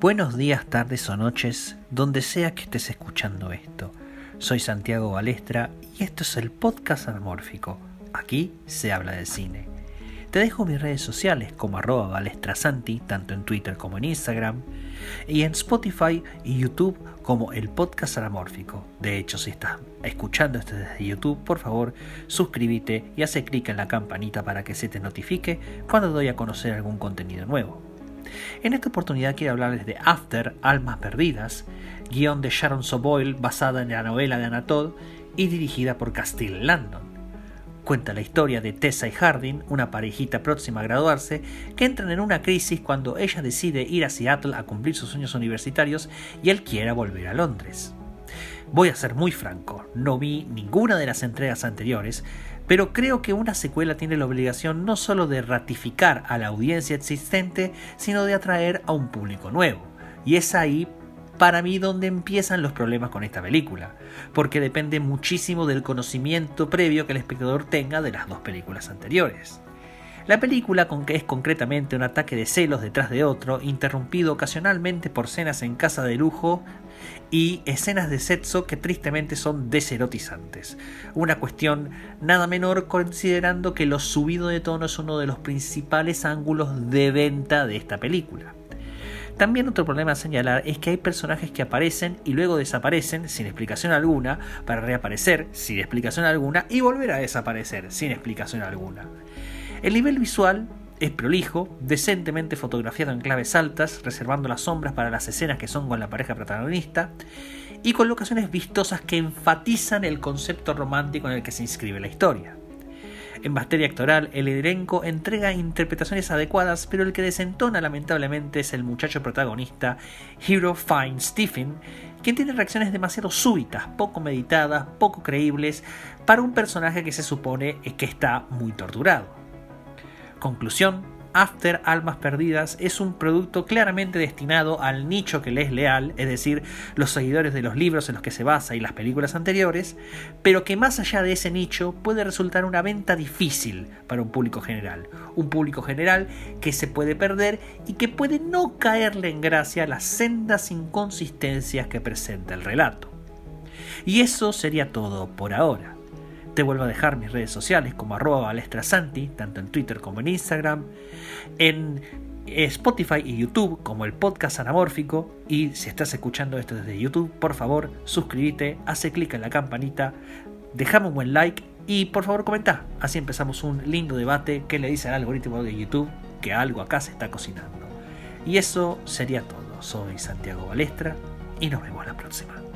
Buenos días, tardes o noches, donde sea que estés escuchando esto. Soy Santiago Balestra y esto es el podcast anamórfico. Aquí se habla de cine. Te dejo mis redes sociales como arroba balestrasanti, tanto en Twitter como en Instagram, y en Spotify y YouTube como el podcast anamórfico. De hecho, si estás escuchando esto desde YouTube, por favor, suscríbete y hace clic en la campanita para que se te notifique cuando doy a conocer algún contenido nuevo. En esta oportunidad quiero hablarles de After, Almas Perdidas, guion de Sharon Soboyle basada en la novela de Anatole y dirigida por Castile Landon. Cuenta la historia de Tessa y Hardin, una parejita próxima a graduarse, que entran en una crisis cuando ella decide ir a Seattle a cumplir sus sueños universitarios y él quiera volver a Londres. Voy a ser muy franco, no vi ninguna de las entregas anteriores, pero creo que una secuela tiene la obligación no solo de ratificar a la audiencia existente, sino de atraer a un público nuevo. Y es ahí para mí donde empiezan los problemas con esta película, porque depende muchísimo del conocimiento previo que el espectador tenga de las dos películas anteriores. La película con que es concretamente un ataque de celos detrás de otro, interrumpido ocasionalmente por cenas en casa de lujo y escenas de sexo que tristemente son deserotizantes. Una cuestión nada menor considerando que lo subido de tono es uno de los principales ángulos de venta de esta película. También otro problema a señalar es que hay personajes que aparecen y luego desaparecen sin explicación alguna para reaparecer sin explicación alguna y volver a desaparecer sin explicación alguna. El nivel visual es prolijo, decentemente fotografiado en claves altas, reservando las sombras para las escenas que son con la pareja protagonista, y con locaciones vistosas que enfatizan el concepto romántico en el que se inscribe la historia. En materia actoral, el elenco entrega interpretaciones adecuadas, pero el que desentona lamentablemente es el muchacho protagonista, Hero Fine Stephen, quien tiene reacciones demasiado súbitas, poco meditadas, poco creíbles, para un personaje que se supone que está muy torturado. Conclusión, After Almas Perdidas es un producto claramente destinado al nicho que le es leal, es decir, los seguidores de los libros en los que se basa y las películas anteriores, pero que más allá de ese nicho puede resultar una venta difícil para un público general, un público general que se puede perder y que puede no caerle en gracia las sendas inconsistencias que presenta el relato. Y eso sería todo por ahora. Te vuelvo a dejar mis redes sociales como arroba balestrasanti, tanto en Twitter como en Instagram, en Spotify y YouTube como el podcast anamórfico. Y si estás escuchando esto desde YouTube, por favor, suscríbete, hace clic en la campanita, déjame un buen like y por favor comenta. Así empezamos un lindo debate que le dice al algoritmo de YouTube que algo acá se está cocinando. Y eso sería todo. Soy Santiago Balestra y nos vemos la próxima.